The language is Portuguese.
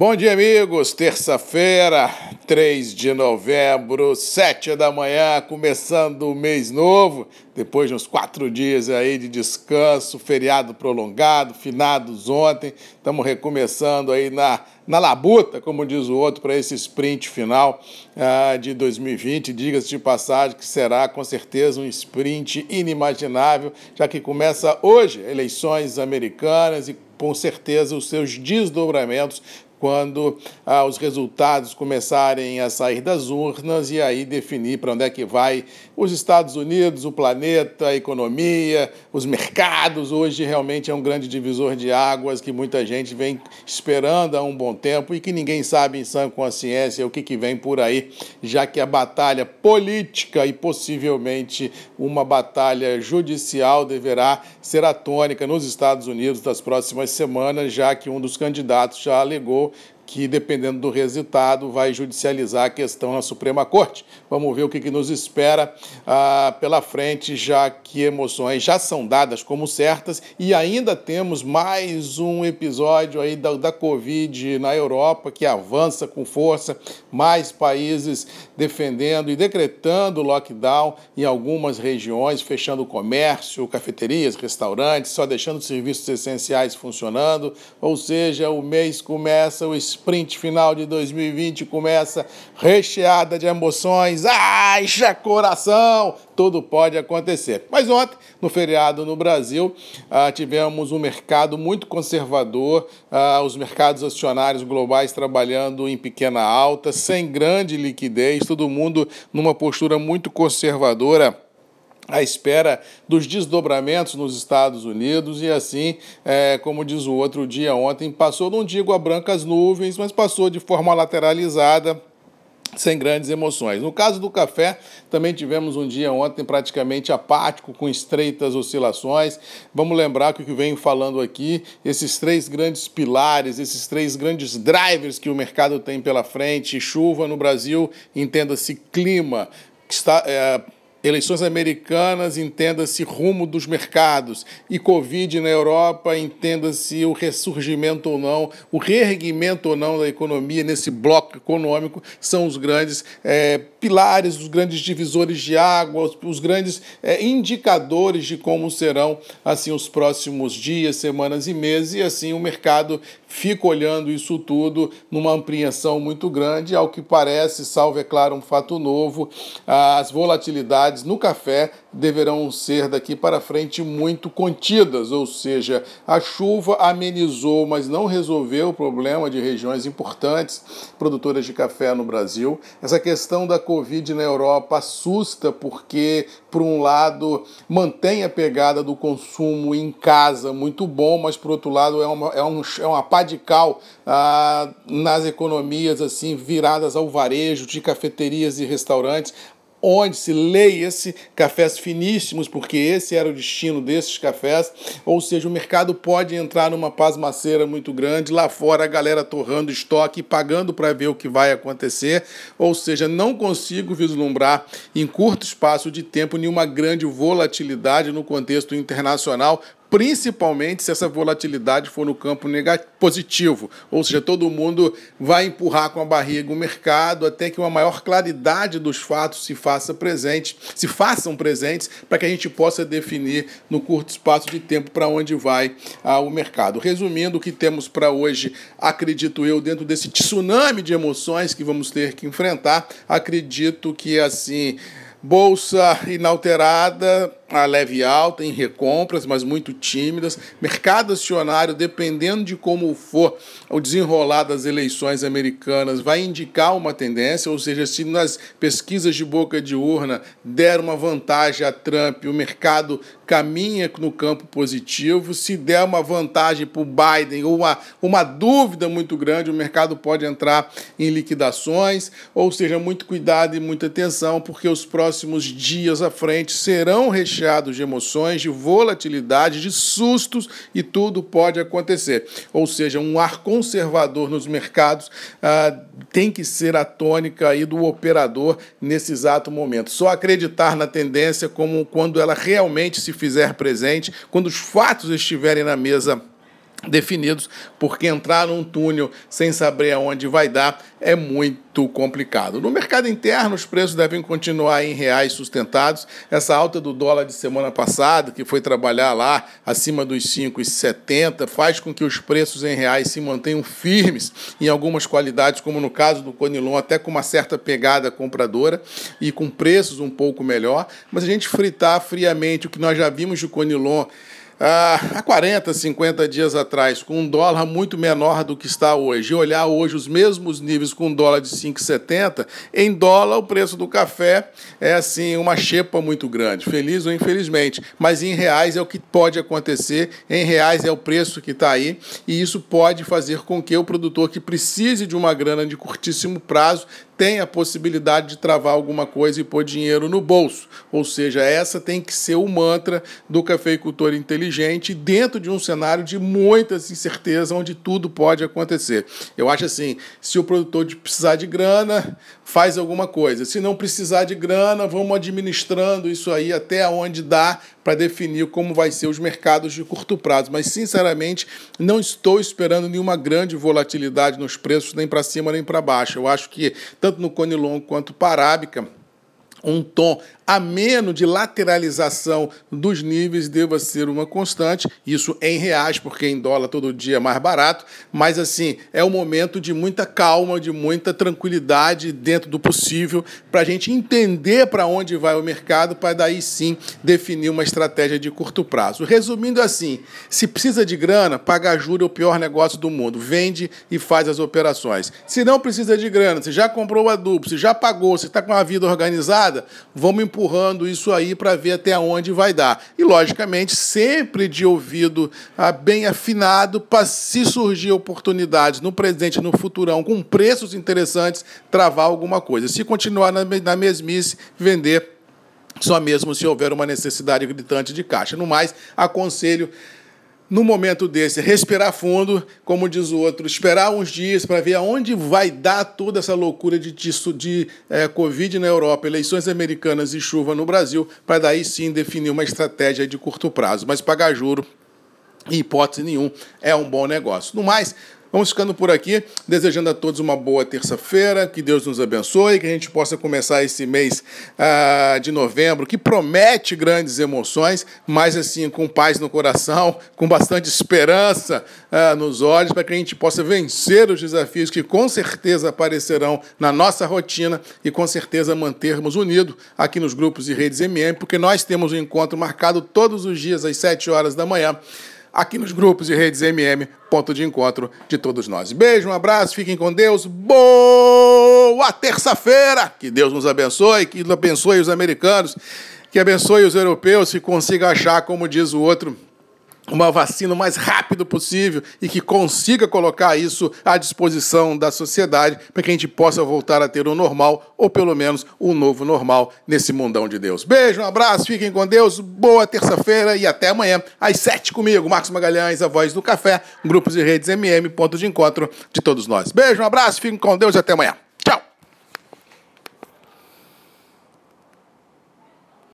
Bom dia, amigos. Terça-feira, 3 de novembro, 7 da manhã, começando o mês novo, depois de uns quatro dias aí de descanso, feriado prolongado, finados ontem. Estamos recomeçando aí na, na labuta, como diz o outro, para esse sprint final ah, de 2020. Diga-se de passagem que será com certeza um sprint inimaginável, já que começa hoje eleições americanas e com certeza os seus desdobramentos quando ah, os resultados começarem a sair das urnas e aí definir para onde é que vai os Estados Unidos, o planeta, a economia, os mercados. Hoje realmente é um grande divisor de águas que muita gente vem esperando há um bom tempo e que ninguém sabe em sã consciência o que, que vem por aí, já que a batalha política e possivelmente uma batalha judicial deverá ser a tônica nos Estados Unidos das próximas semanas, já que um dos candidatos já alegou que, dependendo do resultado, vai judicializar a questão na Suprema Corte. Vamos ver o que, que nos espera ah, pela frente, já que emoções já são dadas como certas e ainda temos mais um episódio aí da, da Covid na Europa que avança com força, mais países defendendo e decretando lockdown em algumas regiões, fechando o comércio, cafeterias, restaurantes, só deixando serviços essenciais funcionando, ou seja, o mês começa o sprint final de 2020 começa recheada de emoções. Aixa coração! Tudo pode acontecer. Mas ontem, no feriado no Brasil, ah, tivemos um mercado muito conservador, ah, os mercados acionários globais trabalhando em pequena alta, sem grande liquidez, todo mundo numa postura muito conservadora à espera dos desdobramentos nos Estados Unidos e assim, é, como diz o outro dia ontem, passou, não digo a brancas nuvens, mas passou de forma lateralizada, sem grandes emoções. No caso do café, também tivemos um dia ontem praticamente apático, com estreitas oscilações. Vamos lembrar que o que venho falando aqui, esses três grandes pilares, esses três grandes drivers que o mercado tem pela frente, chuva no Brasil, entenda-se clima, que está. É, eleições americanas, entenda-se rumo dos mercados, e Covid na Europa, entenda-se o ressurgimento ou não, o reerguimento ou não da economia nesse bloco econômico, são os grandes é, pilares, os grandes divisores de água, os, os grandes é, indicadores de como serão assim os próximos dias, semanas e meses, e assim o mercado fica olhando isso tudo numa ampliação muito grande, ao que parece, salvo é claro um fato novo, as volatilidades no café deverão ser daqui para frente muito contidas, ou seja, a chuva amenizou, mas não resolveu o problema de regiões importantes produtoras de café no Brasil. Essa questão da Covid na Europa assusta porque, por um lado, mantém a pegada do consumo em casa muito bom, mas por outro lado é uma, é um, é uma radical ah, nas economias assim viradas ao varejo de cafeterias e restaurantes, onde se leia-se cafés finíssimos, porque esse era o destino desses cafés, ou seja, o mercado pode entrar numa pasmaceira muito grande, lá fora a galera torrando estoque pagando para ver o que vai acontecer, ou seja, não consigo vislumbrar em curto espaço de tempo nenhuma grande volatilidade no contexto internacional, principalmente se essa volatilidade for no campo positivo, ou seja, todo mundo vai empurrar com a barriga o mercado até que uma maior claridade dos fatos se faça presente, se façam presentes para que a gente possa definir no curto espaço de tempo para onde vai ah, o mercado. Resumindo, o que temos para hoje, acredito eu, dentro desse tsunami de emoções que vamos ter que enfrentar, acredito que assim bolsa inalterada a leve alta em recompras, mas muito tímidas. Mercado acionário, dependendo de como for o desenrolar das eleições americanas, vai indicar uma tendência, ou seja, se nas pesquisas de boca de urna der uma vantagem a Trump, o mercado caminha no campo positivo. Se der uma vantagem para o Biden ou uma, uma dúvida muito grande, o mercado pode entrar em liquidações. Ou seja, muito cuidado e muita atenção, porque os próximos dias à frente serão recheados recheados de emoções, de volatilidade, de sustos e tudo pode acontecer. Ou seja, um ar conservador nos mercados ah, tem que ser a tônica aí do operador nesse exato momento. Só acreditar na tendência como quando ela realmente se fizer presente, quando os fatos estiverem na mesa definidos, porque entrar num túnel sem saber aonde vai dar é muito complicado. No mercado interno, os preços devem continuar em reais sustentados. Essa alta do dólar de semana passada, que foi trabalhar lá acima dos 5,70, faz com que os preços em reais se mantenham firmes em algumas qualidades, como no caso do Conilon, até com uma certa pegada compradora e com preços um pouco melhor. Mas a gente fritar friamente o que nós já vimos de Conilon ah, há 40, 50 dias atrás, com um dólar muito menor do que está hoje, e olhar hoje os mesmos níveis com um dólar de 5,70, em dólar o preço do café é assim uma xepa muito grande, feliz ou infelizmente, mas em reais é o que pode acontecer, em reais é o preço que está aí, e isso pode fazer com que o produtor que precise de uma grana de curtíssimo prazo tem a possibilidade de travar alguma coisa e pôr dinheiro no bolso. Ou seja, essa tem que ser o mantra do cafeicultor inteligente dentro de um cenário de muitas incertezas, onde tudo pode acontecer. Eu acho assim, se o produtor precisar de grana, faz alguma coisa. Se não precisar de grana, vamos administrando isso aí até onde dá para definir como vai ser os mercados de curto prazo. Mas, sinceramente, não estou esperando nenhuma grande volatilidade nos preços, nem para cima nem para baixo. Eu acho que, tanto no Conilon quanto Parábica, um tom ameno de lateralização dos níveis deva ser uma constante, isso em reais, porque em dólar todo dia é mais barato, mas assim, é um momento de muita calma, de muita tranquilidade dentro do possível, para a gente entender para onde vai o mercado, para daí sim definir uma estratégia de curto prazo. Resumindo assim, se precisa de grana, pagar juro é o pior negócio do mundo, vende e faz as operações. Se não precisa de grana, se já comprou o adubo, se já pagou, se está com a vida organizada, vamos empurrar empurrando isso aí para ver até onde vai dar. E, logicamente, sempre de ouvido ah, bem afinado para, se surgir oportunidades no presente e no futurão com preços interessantes, travar alguma coisa. Se continuar na, na mesmice, vender só mesmo se houver uma necessidade gritante de caixa. No mais, aconselho no momento desse, respirar fundo, como diz o outro, esperar uns dias para ver aonde vai dar toda essa loucura de, de, de é, Covid na Europa, eleições americanas e chuva no Brasil, para daí sim definir uma estratégia de curto prazo. Mas pagar juro, em hipótese nenhuma, é um bom negócio. No mais, Vamos ficando por aqui, desejando a todos uma boa terça-feira, que Deus nos abençoe, que a gente possa começar esse mês ah, de novembro, que promete grandes emoções, mas assim, com paz no coração, com bastante esperança ah, nos olhos, para que a gente possa vencer os desafios que com certeza aparecerão na nossa rotina e com certeza mantermos unidos aqui nos grupos e redes MM, porque nós temos um encontro marcado todos os dias às 7 horas da manhã aqui nos grupos e redes MM, ponto de encontro de todos nós. Beijo, um abraço, fiquem com Deus. Boa terça-feira! Que Deus nos abençoe, que abençoe os americanos, que abençoe os europeus, que consiga achar, como diz o outro, uma vacina o mais rápido possível e que consiga colocar isso à disposição da sociedade para que a gente possa voltar a ter o normal, ou pelo menos um novo normal nesse mundão de Deus. Beijo, um abraço, fiquem com Deus, boa terça-feira e até amanhã, às sete comigo, Marcos Magalhães, a voz do café, grupos e redes MM, ponto de encontro de todos nós. Beijo, um abraço, fiquem com Deus e até amanhã.